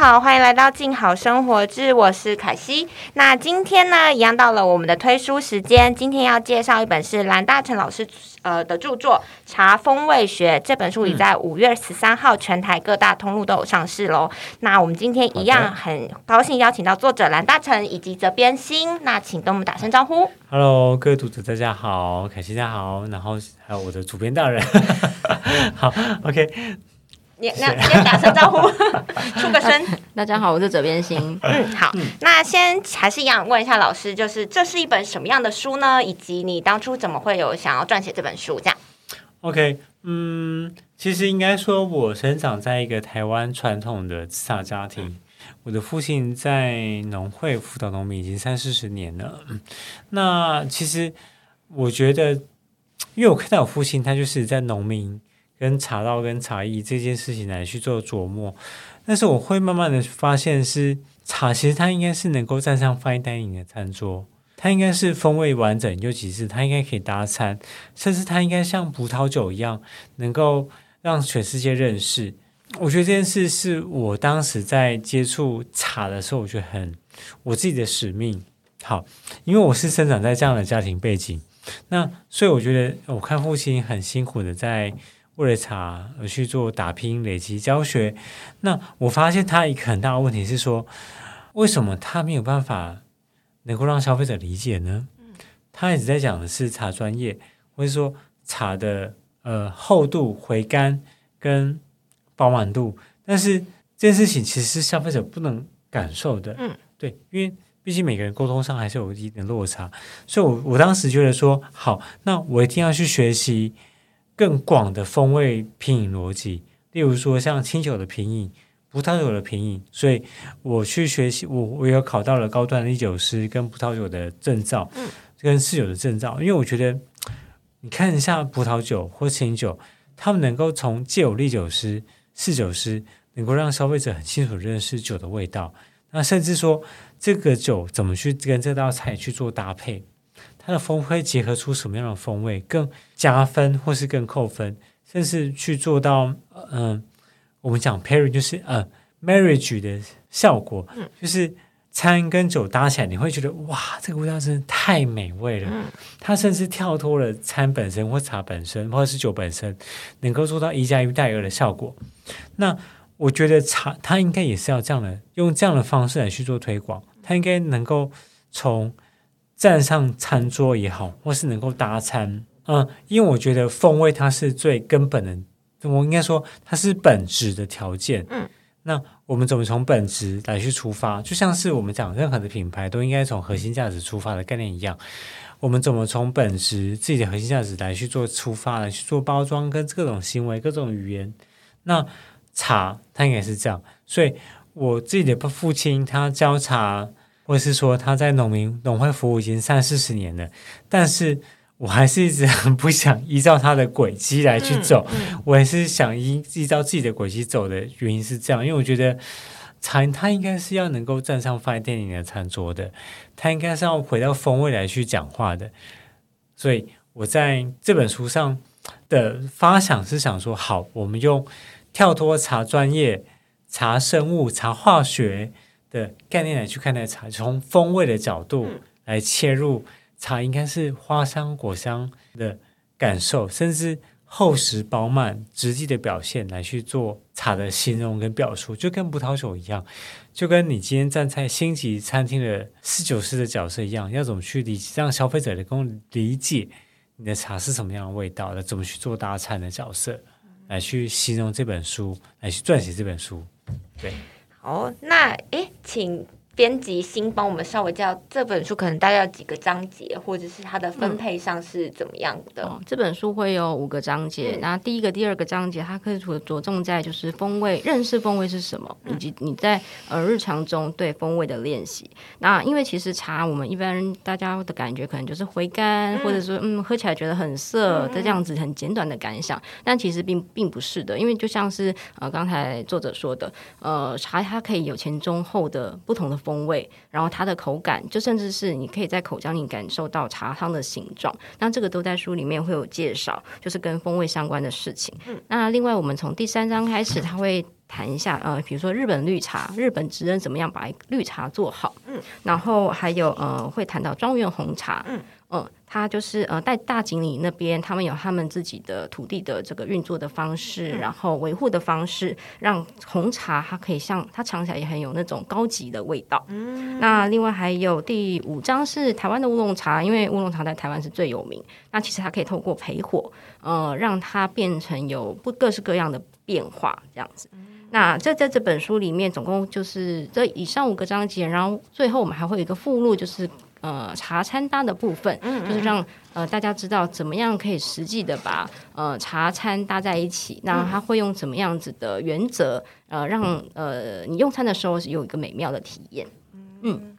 好，欢迎来到静好生活志，我是凯西。那今天呢，一样到了我们的推书时间。今天要介绍一本是蓝大成老师呃的著作《茶风味学》这本书，已在五月十三号全台各大通路都有上市喽。那我们今天一样很高兴邀请到作者蓝大成以及责编新，那请跟我们打声招呼。Hello，各位读者大家好，凯西大家好，然后还有我的主编大人，好，OK，你那你先打声招呼，出个声。大家好，我是责编新。嗯，好，那先还是一样问一下老师，就是这是一本什么样的书呢？以及你当初怎么会有想要撰写这本书？这样，OK，嗯，其实应该说，我生长在一个台湾传统的自杀家庭。我的父亲在农会辅导农民已经三四十年了。嗯那其实我觉得，因为我看到我父亲，他就是在农民跟茶道跟茶艺这件事情来去做琢磨，但是我会慢慢的发现是茶，其实它应该是能够站上 fine dining 的餐桌。它应该是风味完整，尤其是它应该可以搭餐，甚至它应该像葡萄酒一样，能够让全世界认识。我觉得这件事是我当时在接触茶的时候，我觉得很我自己的使命。好，因为我是生长在这样的家庭背景，那所以我觉得我看父亲很辛苦的在为了茶而去做打拼、累积教学。那我发现他一个很大的问题是说，为什么他没有办法能够让消费者理解呢？他一直在讲的是茶专业，或者说茶的呃厚度、回甘跟饱满度，但是这件事情其实是消费者不能感受的。嗯，对，因为毕竟每个人沟通上还是有一点落差，所以我我当时觉得说，好，那我一定要去学习更广的风味品饮逻辑，例如说像清酒的品饮。葡萄酒的品饮，所以我去学习，我我有考到了高端的酒师跟葡萄酒的证照，嗯，跟侍酒的证照，因为我觉得你看一下葡萄酒或清酒，他们能够从借有利酒师、侍酒师，能够让消费者很清楚认识酒的味道，那甚至说这个酒怎么去跟这道菜去做搭配，它的风会结合出什么样的风味，更加分或是更扣分，甚至去做到嗯。呃我们讲 pairing 就是呃 marriage 的效果，就是餐跟酒搭起来，你会觉得哇，这个味道真的太美味了。它甚至跳脱了餐本身或茶本身，或者是酒本身，能够做到一加一大于二的效果。那我觉得茶它应该也是要这样的，用这样的方式来去做推广，它应该能够从站上餐桌也好，或是能够搭餐，嗯，因为我觉得风味它是最根本的。我应该说，它是本质的条件。嗯，那我们怎么从本质来去出发？就像是我们讲任何的品牌都应该从核心价值出发的概念一样，我们怎么从本质自己的核心价值来去做出发，来去做包装跟各种行为、各种语言？那茶它应该是这样，所以我自己的父亲他教茶，或者是说他在农民农会服务已经三四十年了，但是。我还是一直很不想依照他的轨迹来去走，嗯我还是想依依照自己的轨迹走的原因是这样，因为我觉得茶它应该是要能够站上 fine dining 的餐桌的，它应该是要回到风味来去讲话的，所以我在这本书上的发想是想说，好，我们用跳脱茶专业、茶生物、茶化学的概念来去看待茶，从风味的角度来切入。茶应该是花香、果香的感受，甚至厚实、饱满、质地的表现来去做茶的形容跟表述，就跟葡萄酒一样，就跟你今天站在星级餐厅的侍酒师的角色一样，要怎么去理让消费者能够理解你的茶是什么样的味道的，怎么去做搭餐的角色，来去形容这本书，来去撰写这本书。对，哦，那诶，请编辑新帮我们稍微介绍这本书，可能大概有几个章节，或者是它的分配上是怎么样的？哦，这本书会有五个章节，嗯。那第一个、第二个章节，它可以着着重在就是风味，认识风味是什么，以及你在呃日常中对风味的练习。那因为其实茶，我们一般大家的感觉可能就是回甘，或者说嗯喝起来觉得很涩的这样子很简短的感想，但其实并并不是的，因为就像是呃刚才作者说的，呃茶它可以有前中后的不同的风风味，然后它的口感，就甚至是你可以在口腔里感受到茶汤的形状。那这个都在书里面会有介绍，就是跟风味相关的事情。那另外，我们从第三章开始，他会谈一下呃，比如说日本绿茶，日本职人怎么样把绿茶做好。嗯，然后还有呃，会谈到庄园红茶。嗯。嗯，他就是呃，在大井里那边，他们有他们自己的土地的这个运作的方式，然后维护的方式，让红茶它可以像它尝起来也很有那种高级的味道。嗯，那另外还有第五章是台湾的乌龙茶，因为乌龙茶在台湾是最有名。那其实它可以透过焙火，呃，让它变成有不各式各样的变化这样子。那这在这本书里面，总共就是这以上五个章节，然后最后我们还会有一个附录，就是。呃，茶餐搭的部分，就是让呃大家知道怎么样可以实际的把呃茶餐搭在一起。那他会用怎么样子的原则，呃，让呃你用餐的时候有一个美妙的体验。嗯。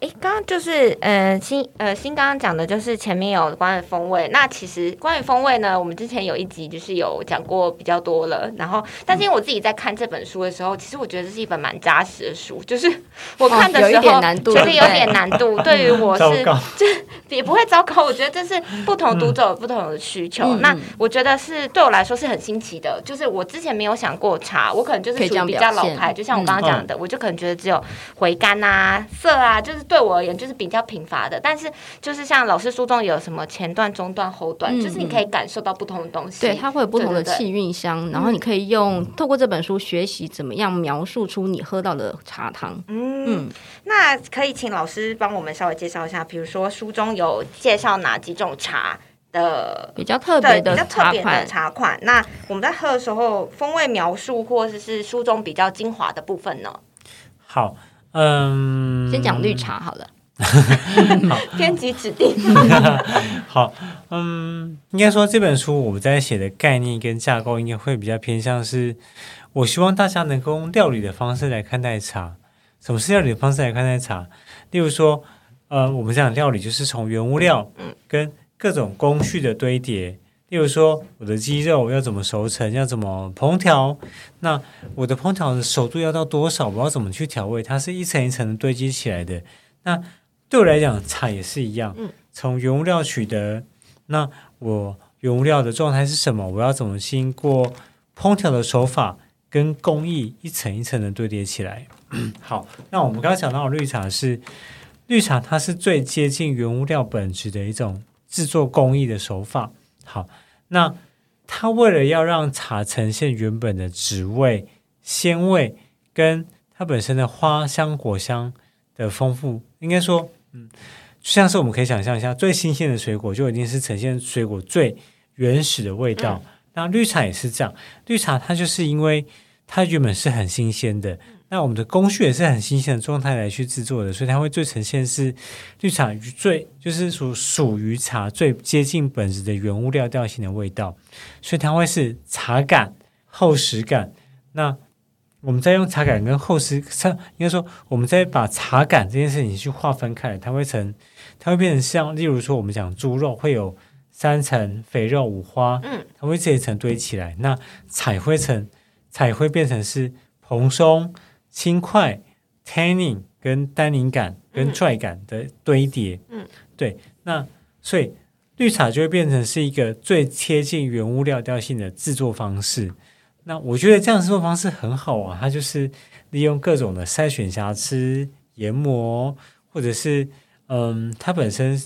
哎，刚刚就是呃新呃新刚刚讲的就是前面有关于风味，那其实关于风味呢，我们之前有一集就是有讲过比较多了。然后，但是因为我自己在看这本书的时候，其实我觉得这是一本蛮扎实的书，就是我看的时候觉得有点难度。对于我是这也不会糟糕，我觉得这是不同读者有不同的需求。那我觉得是对我来说是很新奇的，就是我之前没有想过茶，我可能就是属于比较老牌，就像我刚刚讲的，我就可能觉得只有回甘啊、色啊。就是对我而言，就是比较贫乏的。但是，就是像老师书中有什么前段、中段、后段，就是你可以感受到不同的东西。对，它会有不同的气韵香，然后你可以用透过这本书学习怎么样描述出你喝到的茶汤。嗯，那可以请老师帮我们稍微介绍一下，比如说书中有介绍哪几种茶的比较特别的、比较特别的茶款？那我们在喝的时候，风味描述或者是书中比较精华的部分呢？好。嗯，先讲绿茶好了。好，编辑指定。好，嗯，应该说这本书我们在写的概念跟架构，应该会比较偏向是，我希望大家能够用料理的方式来看待茶。什么是料理的方式来看待茶？例如说，呃，我们讲料理就是从原物料，跟各种工序的堆叠。例如说，我的鸡肉要怎么熟成，要怎么烹调？那我的烹调的熟度要到多少？我要怎么去调味？它是一层一层的堆积起来的。那对我来讲，茶也是一样。从原物料取得，那我原物料的状态是什么？我要怎么经过烹调的手法跟工艺一层一层的堆叠起来？好，那我们刚刚讲到的绿茶是绿茶，它是最接近原物料本质的一种制作工艺的手法。好。那它为了要让茶呈现原本的滋味、鲜味，跟它本身的花香、果香的丰富，应该说，嗯，就像是我们可以想象一下，最新鲜的水果就一定是呈现水果最原始的味道。那绿茶也是这样，绿茶它就是因为它原本是很新鲜的。那我们的工序也是很新鲜的状态来去制作的，所以它会最呈现是绿茶最就是属属于茶最接近本质的原物料调性的味道，所以它会是茶感、厚实感。那我们再用茶感跟厚实，应该说我们再把茶感这件事情去划分开来，它会成，它会变成像，例如说我们讲猪肉会有三层肥肉五花，嗯，它会这一层堆起来，那彩灰层彩灰变成是蓬松。轻快、tanning 跟单宁感跟拽感的堆叠，嗯，对，那所以绿茶就会变成是一个最贴近原物料调性的制作方式。那我觉得这样制作方式很好啊，它就是利用各种的筛选瑕疵、研磨，或者是嗯，它本身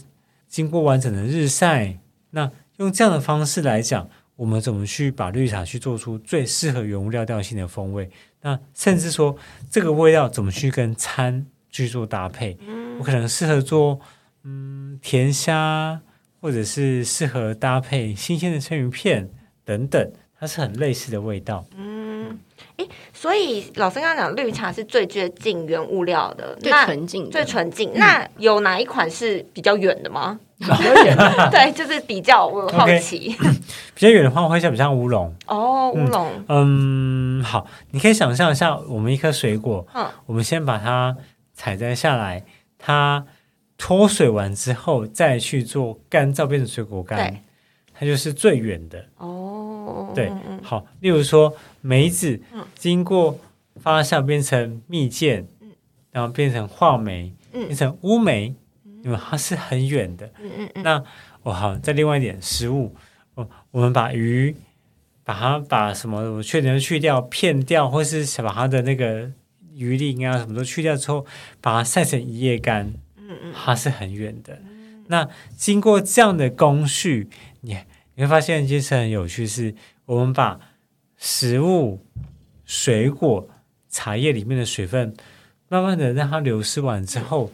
经过完整的日晒，那用这样的方式来讲，我们怎么去把绿茶去做出最适合原物料调性的风味？那甚至说，这个味道怎么去跟餐去做搭配？我可能适合做嗯甜虾，或者是适合搭配新鲜的生鱼片等等，它是很类似的味道。嗯，诶，所以老师刚刚讲绿茶是最接近原物料的，最纯净，最纯净。那有哪一款是比较远的吗？对，就是比较，我好奇。比较远的话，我会想比较乌龙。哦，乌龙。嗯，好，你可以想象一下，我们一颗水果，嗯，我们先把它采摘下来，它脱水完之后，再去做干燥变成水果干，它就是最远的。哦，对，好。例如说梅子，经过发酵变成蜜饯，然后变成话梅，嗯。变成乌梅，因为它是很远的。嗯嗯嗯，那我好，再另外一点食物，我我们把鱼，把它把什么缺点都去掉，片掉，或是把它的那个鱼鳞啊什么都去掉之后，把它晒成一夜干，嗯嗯。它是很远的。那经过这样的工序，你你会发现一件事很有趣是，我们把食物、水果、茶叶里面的水分，慢慢的让它流失完之后，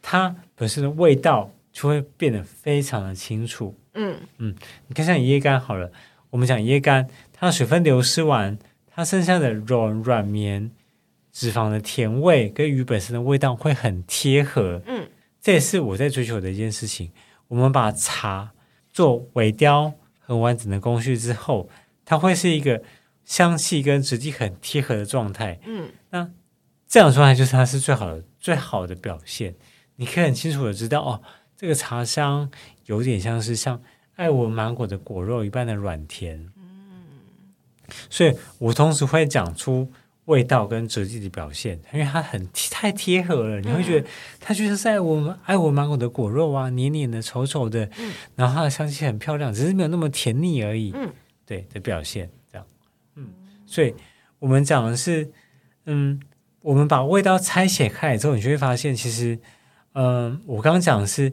它本身的味道就会变得非常的清楚。嗯嗯你看像椰干好了，我们讲椰干，它的水分流失完，它剩下的软软绵、脂肪的甜味跟鱼本身的味道会很贴合。嗯，这也是我在追求的一件事情。我们把茶做尾雕很完整的工序之后，它会是一个香气跟质地很贴合的状态。嗯那这样的状态就是它是最好的、最好的表现。你可以很清楚的知道，哦，这个茶香有点像是像爱文芒果的果肉一般的软甜。嗯所以我同时会讲出味道跟质地的表现，因为它很太贴合了，你会觉得它就是在爱文爱文芒果的果肉啊，黏黏的、稠稠的，嗯然后它的香气很漂亮，只是没有那么甜腻而已。嗯对的表现，所以我们讲的是，嗯，我们把味道拆解开来之后，你就会发现，其实，嗯，我刚刚讲的是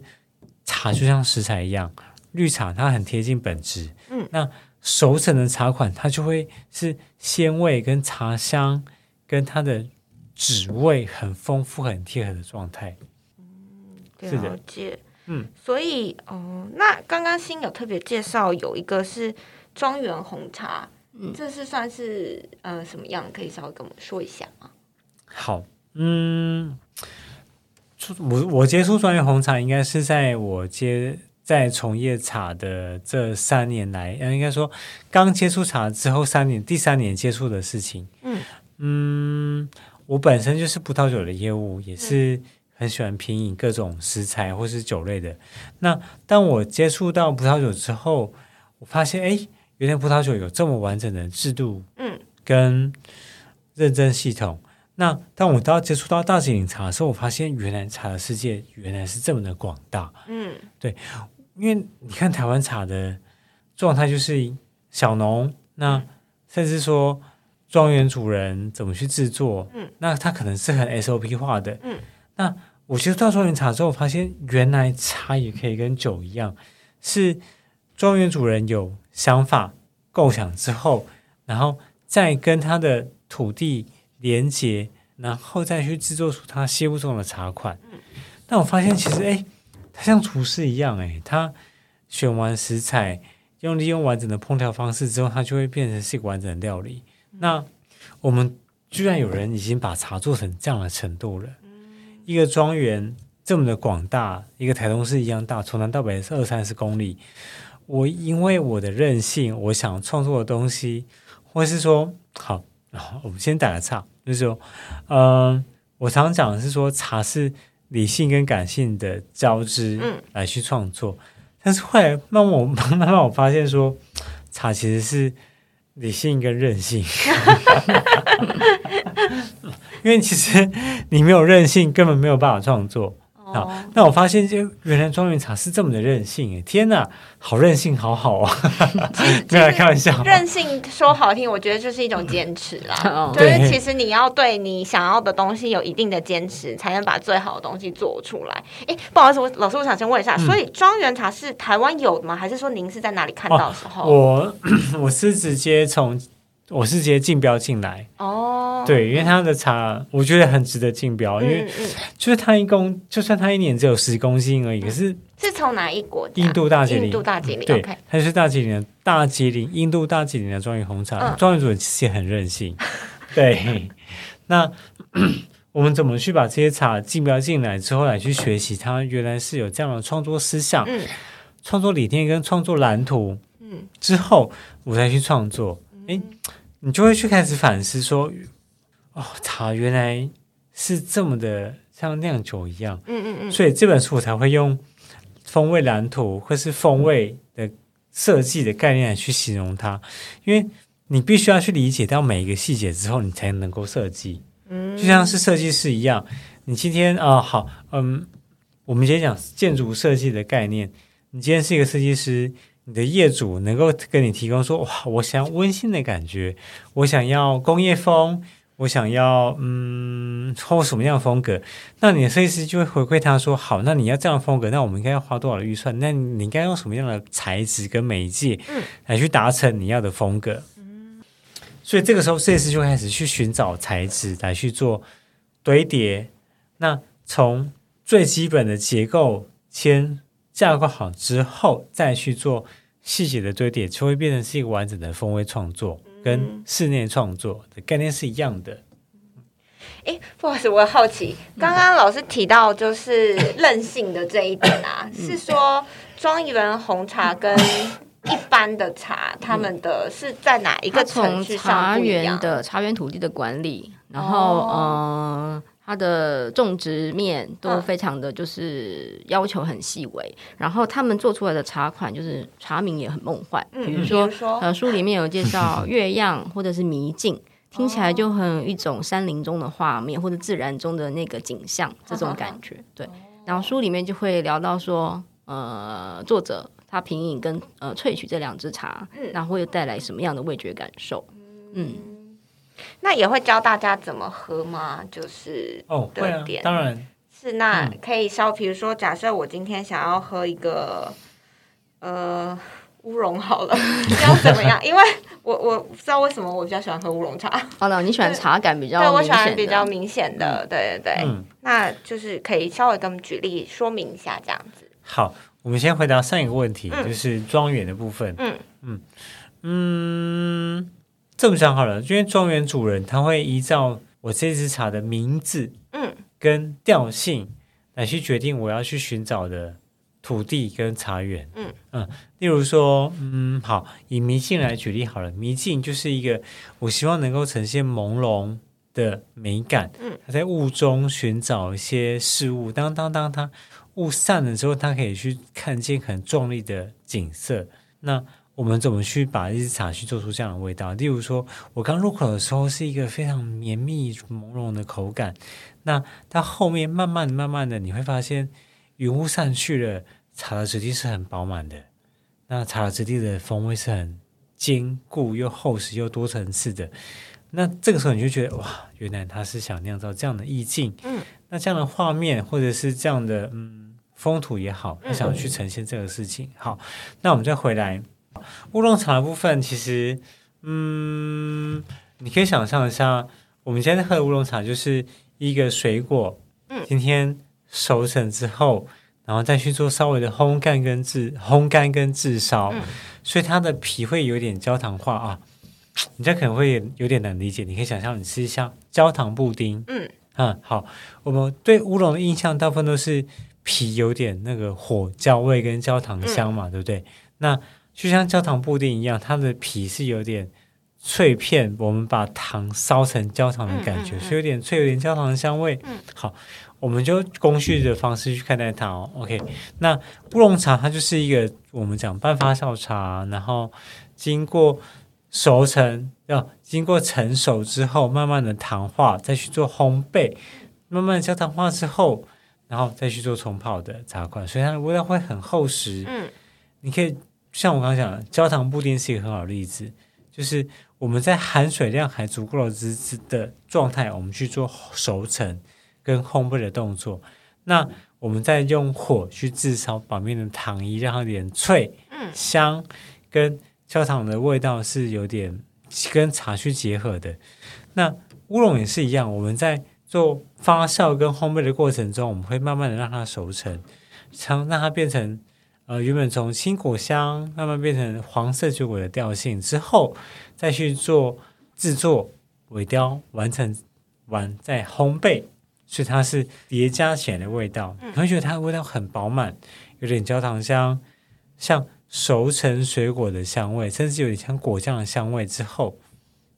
茶就像食材一样，绿茶它很贴近本质，嗯，那熟成的茶款它就会是鲜味跟茶香跟它的脂味很丰富、很贴合的状态。是的了解。嗯，所以哦、那刚刚新有特别介绍有一个是庄园红茶，嗯这是算是呃什么样？可以稍微跟我们说一下吗？好，嗯，出我我接触专业红茶，应该是在我接在从业茶的这三年来，呃，应该说刚接触茶之后三年，第三年接触的事情。嗯嗯，我本身就是葡萄酒的业务，也是很喜欢品饮各种食材或是酒类的。那当我接触到葡萄酒之后，我发现，哎，原来葡萄酒有这么完整的制度，嗯，跟认证系统。那当我到接触到大吉岭茶的时候，我发现原来茶的世界原来是这么的广大。嗯。对因为你看台湾茶的状态就是小农，那甚至说庄园主人怎么去制作，嗯，那它可能是很 SOP 化的，嗯，那我接触到庄园茶之后，发现原来茶也可以跟酒一样，是庄园主人有想法、构想之后，然后再跟他的土地连接，然后再去制作出他心目中的茶款。那我发现其实，哎，他像厨师一样，哎，他选完食材，用利用完整的烹调方式之后，它就会变成是一个完整的料理。那我们居然有人已经把茶做成这样的程度了，一个庄园这么的广大，一个台东市一样大，从南到北是二三十公里。我因为我的任性，我想创作的东西，或是说，好，我们先打个岔，就是说，嗯、我常常讲的是说，茶是理性跟感性的交织，嗯，来去创作。但是后来慢慢我 慢慢我发现说，茶其实是理性跟任性，因为其实你没有任性，根本没有办法创作。哦，那我发现，就原来庄园茶是这么的任性诶！天哪，好任性，好好啊！没开玩笑，任性说好听，我觉得就是一种坚持啦。哦就是其实你要对你想要的东西有一定的坚持，才能把最好的东西做出来。哎，不好意思，我老师，我想先问一下，嗯所以庄园茶是台湾有的吗？还是说您是在哪里看到的时候？我 我是直接从我是直接竞标进来，哦，对，因为他的茶我觉得很值得竞标，因为就是他一公，就算他一年只有十公斤而已，可是是从哪一国？印度大吉岭，印度大吉岭对它是大吉岭的大吉岭，印度大吉岭的庄园红茶，嗯庄园主人其实也很任性，对，那。我们怎么去把这些茶竞标进来之后来去学习？它原来是有这样的创作思想、嗯创作理念跟创作蓝图。嗯之后我再去创作，诶，你就会去开始反思说，哦，茶原来是这么的像酿酒一样，嗯嗯嗯，所以这本书我才会用风味蓝图或是风味的设计的概念来去形容它，因为你必须要去理解到每一个细节之后，你才能够设计。嗯就像是设计师一样，你今天啊、好，嗯，我们今天讲建筑设计的概念。你今天是一个设计师，你的业主能够跟你提供说，哇，我想要温馨的感觉，我想要工业风，我想要嗯，或什么样的风格，那你的设计师就会回馈他说，好，那你要这样的风格，那我们应该要花多少的预算？那你应该用什么样的材质跟媒介嗯来去达成你要的风格？所以这个时候，设计师就开始去寻找材质来去做堆叠。那从最基本的结构先架构好之后，再去做细节的堆叠，就会变成是一个完整的风味创作，跟室内创作的概念是一样的。哎，不好意思，我好奇，刚刚老师提到就是任性的这一点啊，是说庄园红茶跟一般的茶，他们的是在哪一个程序茶上不一园样？的茶园土地的管理，然后、哦呃，它的种植面都嗯非常的就是要求很细微，然后他们做出来的茶款就是茶名也很梦幻，嗯比如说比如说呃书里面有介绍 月样或者是迷境。听起来就很有一种山林中的画面，或者自然中的那个景象，这种感觉。对，然后书里面就会聊到说，呃，作者他品饮跟呃萃取这两支茶，嗯然后会带来什么样的味觉感受？嗯，那也会教大家怎么喝吗？就是哦，会啊当然，是那嗯可以稍，比如说，假设我今天想要喝一个呃乌龙好了，要怎么样？因为我我不知道为什么我比较喜欢喝乌龙茶，哦，那你喜欢茶感比较对我喜明显的欢比较明显的，对对对，嗯，那就是可以稍微跟我们举例说明一下这样子。好，我们先回答上一个问题，嗯就是庄园的部分。嗯嗯，这么讲好了，因为庄园主人他会依照我这支茶的名字嗯跟调性来去决定我要去寻找的土地跟茶园。嗯嗯，例如说，嗯，好，以迷境来举例好了，迷境就是一个我希望能够呈现朦胧的美感。嗯，他在雾中寻找一些事物，当当当它雾散了之后，他可以去看见很壮丽的景色。那我们怎么去把一支茶去做出这样的味道？例如说，我刚入口的时候是一个非常绵密朦胧的口感，那到后面慢慢、慢慢的，你会发现云雾散去了，茶的质地是很饱满的。那茶的质地的风味是很坚固又厚实又多层次的。那这个时候你就觉得哇，原来他是想酿造这样的意境。嗯，那这样的画面或者是这样的嗯风土也好，他嗯想去呈现这个事情。好，那我们再回来乌龙茶的部分，其实嗯，你可以想象一下，我们今天喝的乌龙茶就是一个水果，嗯。今天熟成之后，然后再去做稍微的烘干跟制烘干跟制烧，嗯。所以它的皮会有点焦糖化啊。你这可能会有点难理解，你可以想象你吃一下焦糖布丁，嗯。嗯，好，我们对乌龙的印象大部分都是皮有点那个火焦味跟焦糖香嘛，对不对？那就像焦糖布丁一样，它的皮是有点脆片，我们把糖烧成焦糖的感觉，嗯嗯嗯所以有点脆，有点焦糖的香味。嗯好，我们就工序的方式去看待它哦。OK，那乌龙茶它就是一个我们讲半发酵茶，然后经过熟成，要经过成熟之后，慢慢的糖化，再去做烘焙，慢慢的焦糖化之后，然后再去做冲泡的茶款，所以它的味道会很厚实。嗯你可以像我刚刚讲的，焦糖布丁是一个很好的例子，就是我们在含水量还足够的之之的状态，我们去做熟成跟烘焙的动作。那我们再用火去炙烧表面的糖衣，让它有点脆、嗯香，跟焦糖的味道是有点跟茶去结合的。那乌龙也是一样，我们在做发酵跟烘焙的过程中，我们会慢慢的让它熟成，让让它变成呃原本从青果香慢慢变成黄色酒果的调性之后，再去做制作、尾雕，完成完再烘焙，所以它是叠加起来的味道。嗯。你会觉得它的味道很饱满，有点焦糖香，像熟成水果的香味，甚至有点像果酱的香味之后，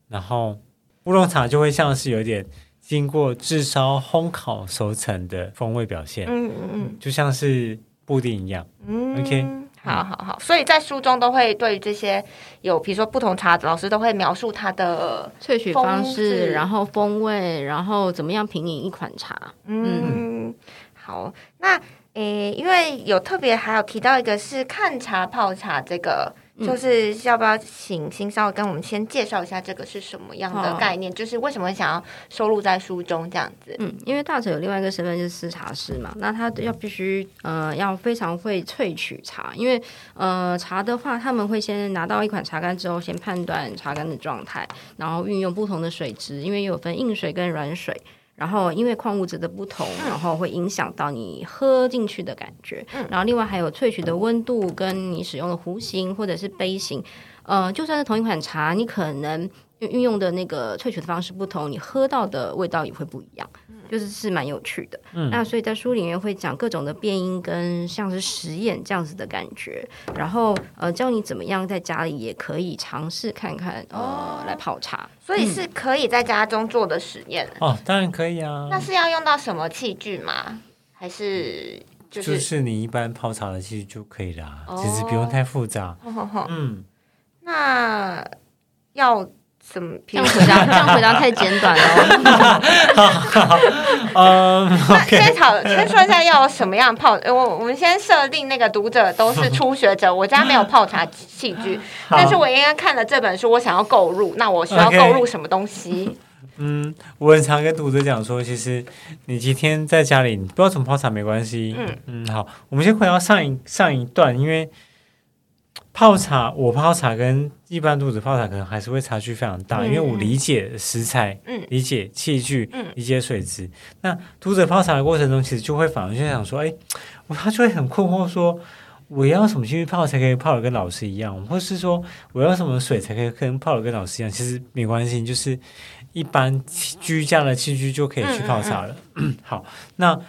然后乌龙茶就会像是有点经过炙烧、烘烤熟成的风味表现，嗯嗯嗯。就像是布丁一样。嗯 OK 好好好，所以在书中都会对于这些有，比如说不同茶，老师都会描述它的，萃取方式，然后风味，然后怎么样品饮一款茶。嗯，好，那诶，因为有特别还有提到一个是看茶泡茶这个。就是要不要请新少跟我们先介绍一下这个是什么样的概念？就是为什么想要收录在书中这样子？嗯，因为大哲有另外一个身份是私茶师嘛，那他要必须呃要非常会萃取茶，因为呃茶的话，他们会先拿到一款茶干之后，先判断茶干的状态，然后运用不同的水质，因为有分硬水跟软水。然后，因为矿物质的不同，然后会影响到你喝进去的感觉。然后，另外还有萃取的温度，跟你使用的壶型或者是杯型，呃，就算是同一款茶，你可能运用的那个萃取的方式不同，你喝到的味道也会不一样。就是是蛮有趣的，嗯，那所以在书里面会讲各种的变音跟像是实验这样子的感觉，然后呃教你怎么样在家里也可以尝试看看呃来泡茶，所以是可以在家中做的实验？哦，当然可以啊。那是要用到什么器具吗？还是就是你一般泡茶的器具就可以了，其实不用太复杂。嗯，那要。怎么这样回答？这样回答太简短了。嗯，先讨先说一下要什么样泡。我我们先设定那个读者都是初学者，我家没有泡茶器具，但是我应该看了这本书，我想要购入，那我需要购入什么东西？嗯，我很常跟读者讲说，其实你今天在家里，你不知道怎么泡茶没关系。嗯嗯，好，我们先回到上一上一段，因为。泡茶，我泡茶跟一般读者泡茶可能还是会差距非常大，因为我理解食材，嗯，理解器具，嗯，理解水质。那读者泡茶的过程中，其实就会反而就想说，哎，我他就会很困惑，说我要什么器具泡才可以泡的跟老师一样，或是说我要什么水才可以跟泡的跟老师一样？其实没关系，就是一般居家的器具就可以去泡茶了。好，那。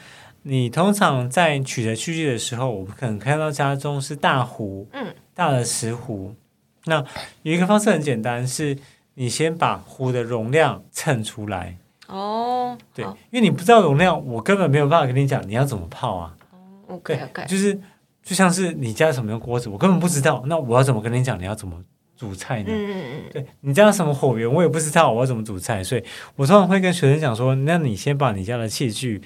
你通常在取得器具的时候，我们可能看到家中是大壶，嗯，大的石壶。那有一个方式很简单，是你先把壶的容量称出来。哦，对，因为你不知道容量，我根本没有办法跟你讲你要怎么泡啊。哦，OK OK，就是就像是你家什么锅子，我根本不知道，那我要怎么跟你讲你要怎么煮菜呢？嗯嗯嗯，对你家什么火源，我也不知道我要怎么煮菜，所以我通常会跟学生讲说，那你先把你家的器具。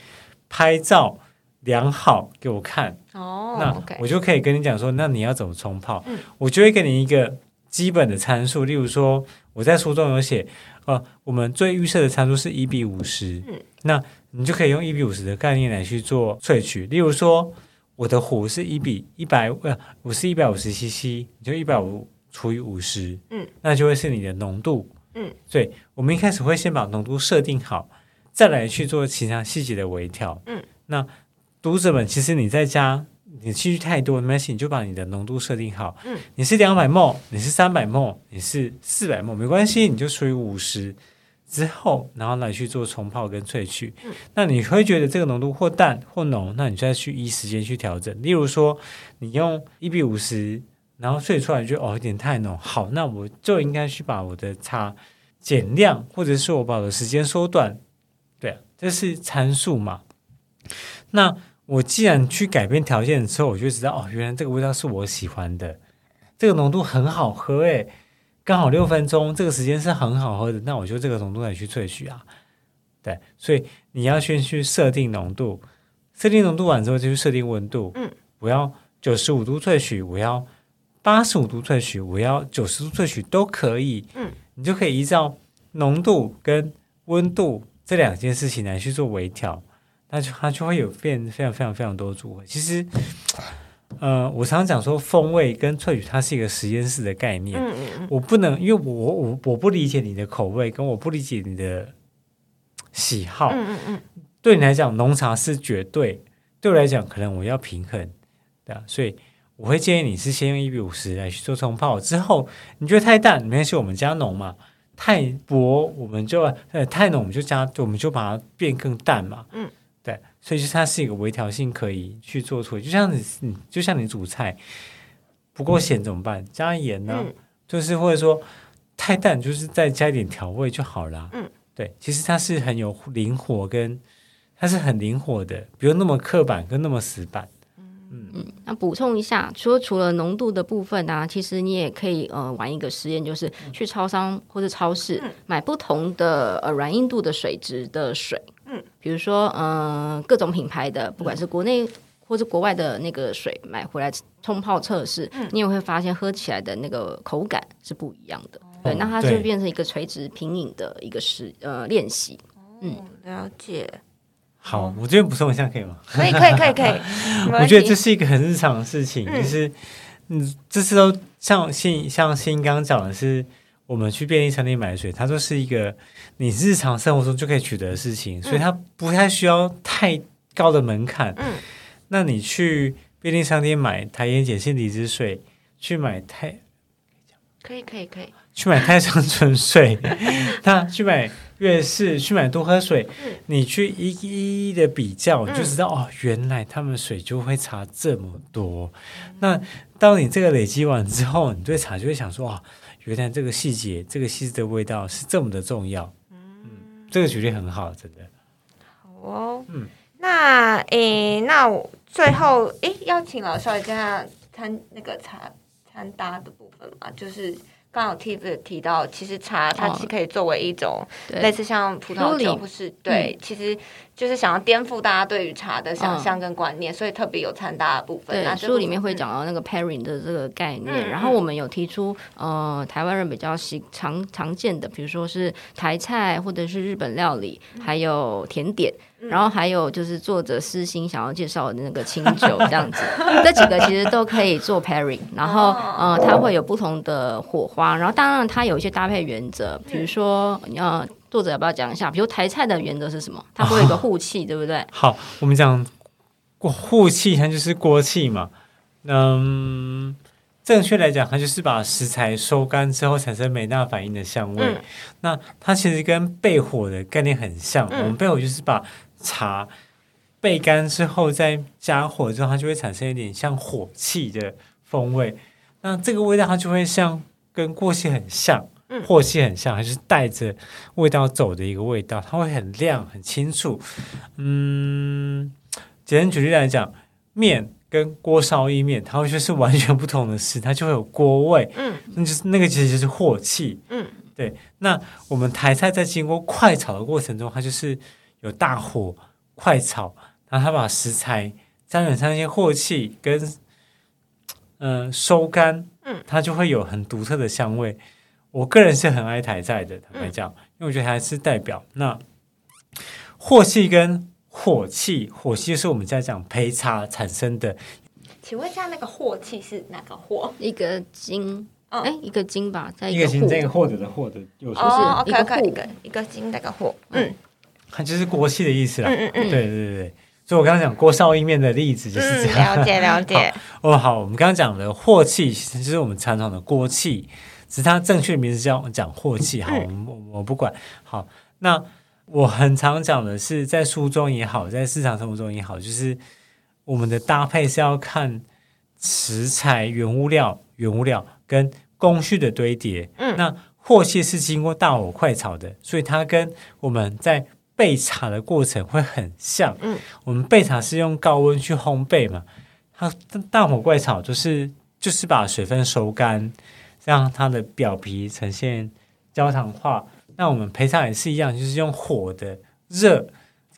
拍照量好给我看哦，那我就可以跟你讲说，那你要怎么冲泡？我就会给你一个基本的参数，例如说我在书中有写，呃，我们最预设的参数是一比五十，嗯，那你就可以用一比五十的概念来去做萃取。例如说我的壶是一比一百，呃，我是一百五十 CC，你就一百五除以五十，嗯，那就会是你的浓度，嗯，所以我们一开始会先把浓度设定好。再来去做其他细节的微调。嗯，那读者们，其实你在家，你器具太多，没关系，你就把你的浓度设定好。嗯，你是两百沫，你是三百沫，你是四百沫，没关系，你就除以五十之后，然后来去做冲泡跟萃取。嗯，那你会觉得这个浓度或淡或浓，那你再去依时间去调整。例如说，你用一比五十，然后萃出来就哦有点太浓，好，那我就应该去把我的茶减量，或者是我把我的时间缩短。对这是参数嘛？那我既然去改变条件之后，我就知道哦，原来这个味道是我喜欢的，这个浓度很好喝诶，刚好六分钟，这个时间是很好喝的，那我就这个浓度来去萃取啊。对，所以你要先去设定浓度，设定浓度完之后就去设定温度。嗯，我要九十五度萃取，我要八十五度萃取，我要九十度萃取都可以。嗯，你就可以依照浓度跟温度。这两件事情来去做微调，那就它就会有变非常非常非常多组合。其实，呃，我常常讲说，风味跟萃取它是一个实验室的概念。嗯。我不能，因为我我我不理解你的口味，跟我不理解你的喜好。嗯嗯嗯。对你来讲，浓茶是绝对；对我来讲，可能我要平衡，对啊。所以我会建议你是先用一比五十来去做冲泡，之后你觉得太淡，没关系，我们加浓嘛。太薄，我们就呃太浓，我们就加，我们就把它变更淡嘛。嗯，对，所以就它是一个微调性可以去做出，就像你，就像你煮菜不够咸怎么办？加盐呢？就是或者说太淡，就是再加一点调味就好了。嗯，对，其实它是很有灵活，跟它是很灵活的，不用那么刻板跟那么死板。嗯，那补充一下，说除了浓度的部分啊，其实你也可以呃玩一个实验，就是去超商或者超市买不同的呃软硬度的水质的水，嗯，比如说嗯、呃各种品牌的，不管是国内或者国外的那个水买回来冲泡测试，你也会发现喝起来的那个口感是不一样的。对，那它就对变成一个垂直品饮的一个实呃练习。嗯，了解，好，我这边补充一下可以吗？可以，可以，可以，可以。我觉得这是一个很日常的事情，就是嗯，这次都像新像新刚刚讲的是，我们去便利商店买水，它都是一个你日常生活中就可以取得的事情，所以它不太需要太高的门槛。嗯，那你去便利商店买台盐碱性离子水，去买太可以，可以，可以。去买太上纯水，那去买悦氏，去买多喝水，你去一一一的比较，你就知道、哦，原来他们水就会差这么多。那当你这个累积完之后，你对茶就会想说，哇、原来这个细节，这个细致的味道是这么的重要。嗯，这个举例很好，真的。好哦，嗯那诶，那我最后诶，邀请老师来跟他参那个茶参搭的部分嘛，就是刚刚有 Tiff 提到，其实茶它哦是可以作为一种对类似像葡萄酒，梳理或是对，其实就是想要颠覆大家对于茶的想嗯。象跟观念，所以特别有参搭的部分。那对，书里面会分讲到那个 pairing 的这个概念，嗯然后我们有提出呃台湾人比较习常常见的，比如说是台菜或者是日本料理，还有甜点，然后还有就是作者私心想要介绍的那个清酒这样子，这几个其实都可以做 pairing，然后呃它会有不同的火花，然后当然它有一些搭配原则，比如说呃作者要不要讲一下？比如台菜的原则是什么？它会有一个护气，对不对？好，我们讲过护气，它就是锅气嘛。嗯，正确来讲，它就是把食材收干之后产生美纳反应的香味。嗯那它其实跟焙火的概念很像。嗯我们焙火就是把茶焙干之后再加火之后，它就会产生一点像火气的风味。那这个味道它就会像跟过气很像。嗯火气很像，它就是带着味道走的一个味道，它会很亮、很清楚。嗯，简单举例来讲，面跟锅烧意面，它会就是完全不同的事，它就会有锅味，嗯那就是那个其实就是火气。嗯，对。那我们台菜在经过快炒的过程中，它就是有大火快炒，然后他把食材沾染上一些镬气跟嗯、呃收干，嗯，它就会有很独特的香味。我个人是很爱台菜的，坦白讲，因为我觉得还是代表那镬气跟火气，火气就是我们在讲焙茶产生的。请问一下，那个镬气是哪个火？一个金，嗯哎、一个金吧，在一个形户这个获得的获得右手，哦，OK 一个一个一个金那个火，嗯。它就是锅气的意思啦。嗯嗯嗯对对对对，所以我刚刚讲锅烧意面的例子就是这嗯，样。了解了 解，哦，好，我们刚刚讲的镬气，其实就是我们传统的锅气，只是它正确的名字叫讲镬气。好，我们我我不管。好，那我很常讲的是，在书中也好，在市场生活中也好，就是我们的搭配是要看食材、原物料、原物料跟工序的堆叠。嗯那镬气是经过大火快炒的，所以它跟我们在焙茶的过程会很像。嗯，我们焙茶是用高温去烘焙嘛，它大火快炒就是就是把水分收干，让它的表皮呈现焦糖化。那我们焙茶也是一样，就是用火的热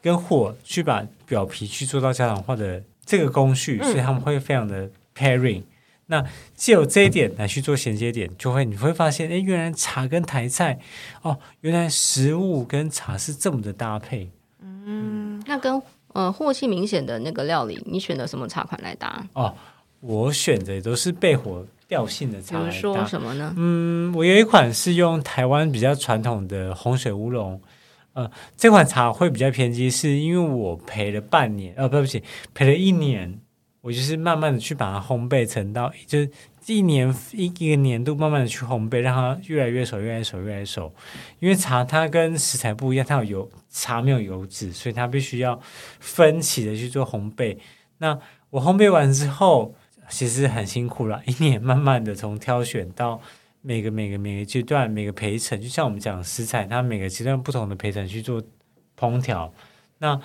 跟火去把表皮去做到焦糖化的这个工序，嗯所以他们会非常的 pairing。那借由这一点来去做衔接点，就会你会发现，哎，原来茶跟台菜，哦，原来食物跟茶是这么的搭配。嗯，那跟呃火气明显的那个料理，你选择什么茶款来搭？哦我选的都是焙火调性的茶比如说搭。什么呢？嗯，我有一款是用台湾比较传统的红水乌龙，呃，这款茶会比较偏激，是因为我陪了半年，呃，对不起，陪了一年，我就是慢慢的去把它烘焙成到，就是一年一一个年度慢慢的去烘焙，让它越来越熟，越来越熟，越来越熟。因为茶它跟食材不一样，它有油，茶没有油脂，所以它必须要分期的去做烘焙。那我烘焙完之后，其实很辛苦了，一年慢慢的从挑选到每个每个每个阶段每个培程，就像我们讲食材，它每个阶段不同的培程去做烹调。那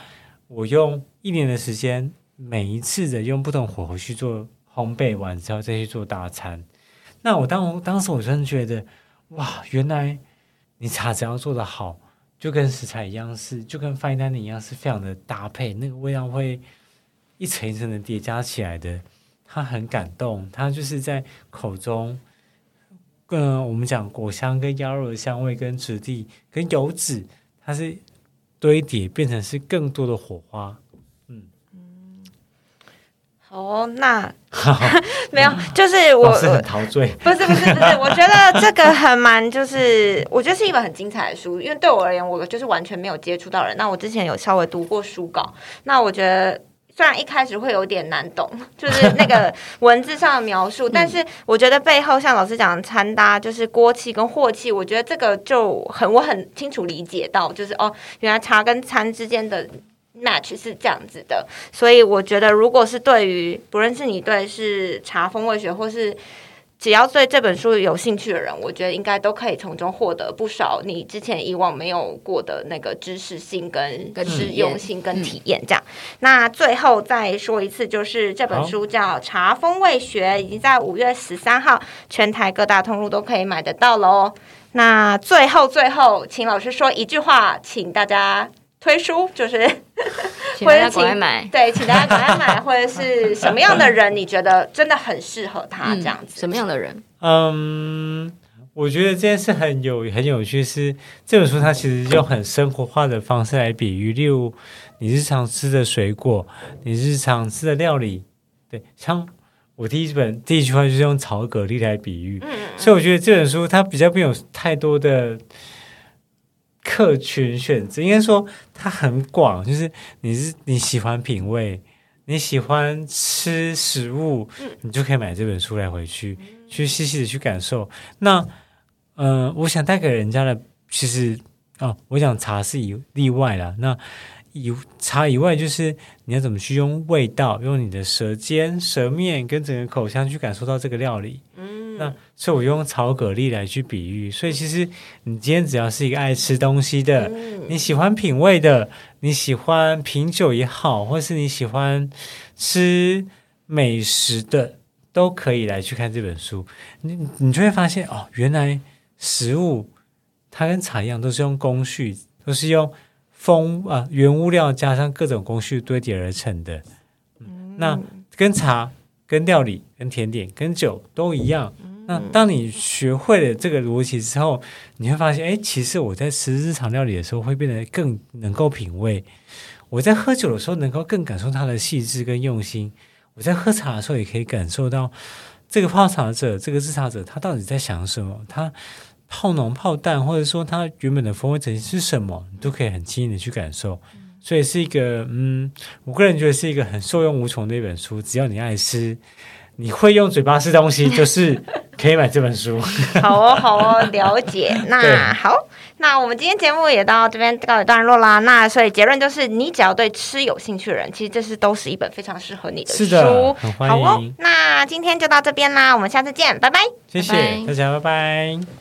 我用一年的时间，每一次的用不同火候去做烘焙完之后再去做大餐。那我当当时我真的觉得，哇，原来你茶只要做的好，就跟食材一样，是就跟 fine dining 一样，是非常的搭配，那个味道会一层一层的叠加起来的。它很感动，它就是在口中，嗯，我们讲果香跟鸭肉的香味跟质地跟油脂，它是堆叠变成是更多的火花。哦，那 没有，就是我是很陶醉。不是不是不是，我觉得这个很蛮，就是我觉得是一本很精彩的书，因为对我而言，我就是完全没有接触到人。那我之前有稍微读过书稿，那我觉得虽然一开始会有点难懂，就是那个 文字上的描述，但是我觉得背后像老师讲的穿搭，就是锅气跟货气，我觉得这个就很我很清楚理解到，就是哦，原来茶跟餐之间的。Match 是这样子的，所以我觉得，如果是对于不论是你对是茶风味学，或是只要对这本书有兴趣的人，我觉得应该都可以从中获得不少你之前以往没有过的那个知识性、跟实用性、跟体验。这样，那最后再说一次，就是这本书叫《茶风味学》，已经在五月十三号全台各大通路都可以买得到喽。那最后最后，请老师说一句话，请大家。推书就是，请大家赶快买。对，请大家赶快买，或者是什么样的人，你觉得真的很适合他这样子？什么样的人？嗯，我觉得这件事很有很有趣，是这本书它其实用很生活化的方式来比喻，例如你日常吃的水果，你日常吃的料理。对，像我第一本第一句话就是用炒蛤蜊来比喻，嗯所以我觉得这本书它比较没有太多的。客群选择应该说它很广，就是你是你喜欢品味，你喜欢吃食物，你就可以买这本书来回去去细细的去感受。那呃，我想带给人家的，其实哦，我想茶是以例外了。那以茶以外，就是你要怎么去用味道，用你的舌尖、舌面跟整个口腔去感受到这个料理。嗯那所以，我用炒蛤蜊来去比喻。所以，其实你今天只要是一个爱吃东西的，你喜欢品味的，你喜欢品酒也好，或是你喜欢吃美食的，都可以来去看这本书。你你就会发现哦，原来食物它跟茶一样，都是用工序，都是用风啊原物料加上各种工序堆叠而成的。那跟茶、跟料理、跟甜点、跟酒都一样。那当你学会了这个逻辑之后，你会发现，哎，其实我在吃日常料理的时候，会变得更能够品味；我在喝酒的时候，能够更感受它的细致跟用心；我在喝茶的时候，也可以感受到这个泡茶者、这个制茶者他到底在想什么，他泡浓泡淡，或者说它原本的风味呈现是什么，你都可以很轻易的去感受。所以是一个，嗯，我个人觉得是一个很受用无穷的一本书。只要你爱吃。你会用嘴巴吃东西，就是可以买这本书。好哦，好哦，了解。那好，那我们今天节目也到这边告一段落啦。那所以结论就是，你只要对吃有兴趣的人，其实这是都是一本非常适合你的书。好哦，那今天就到这边啦，我们下次见，拜拜。谢谢大家，拜拜。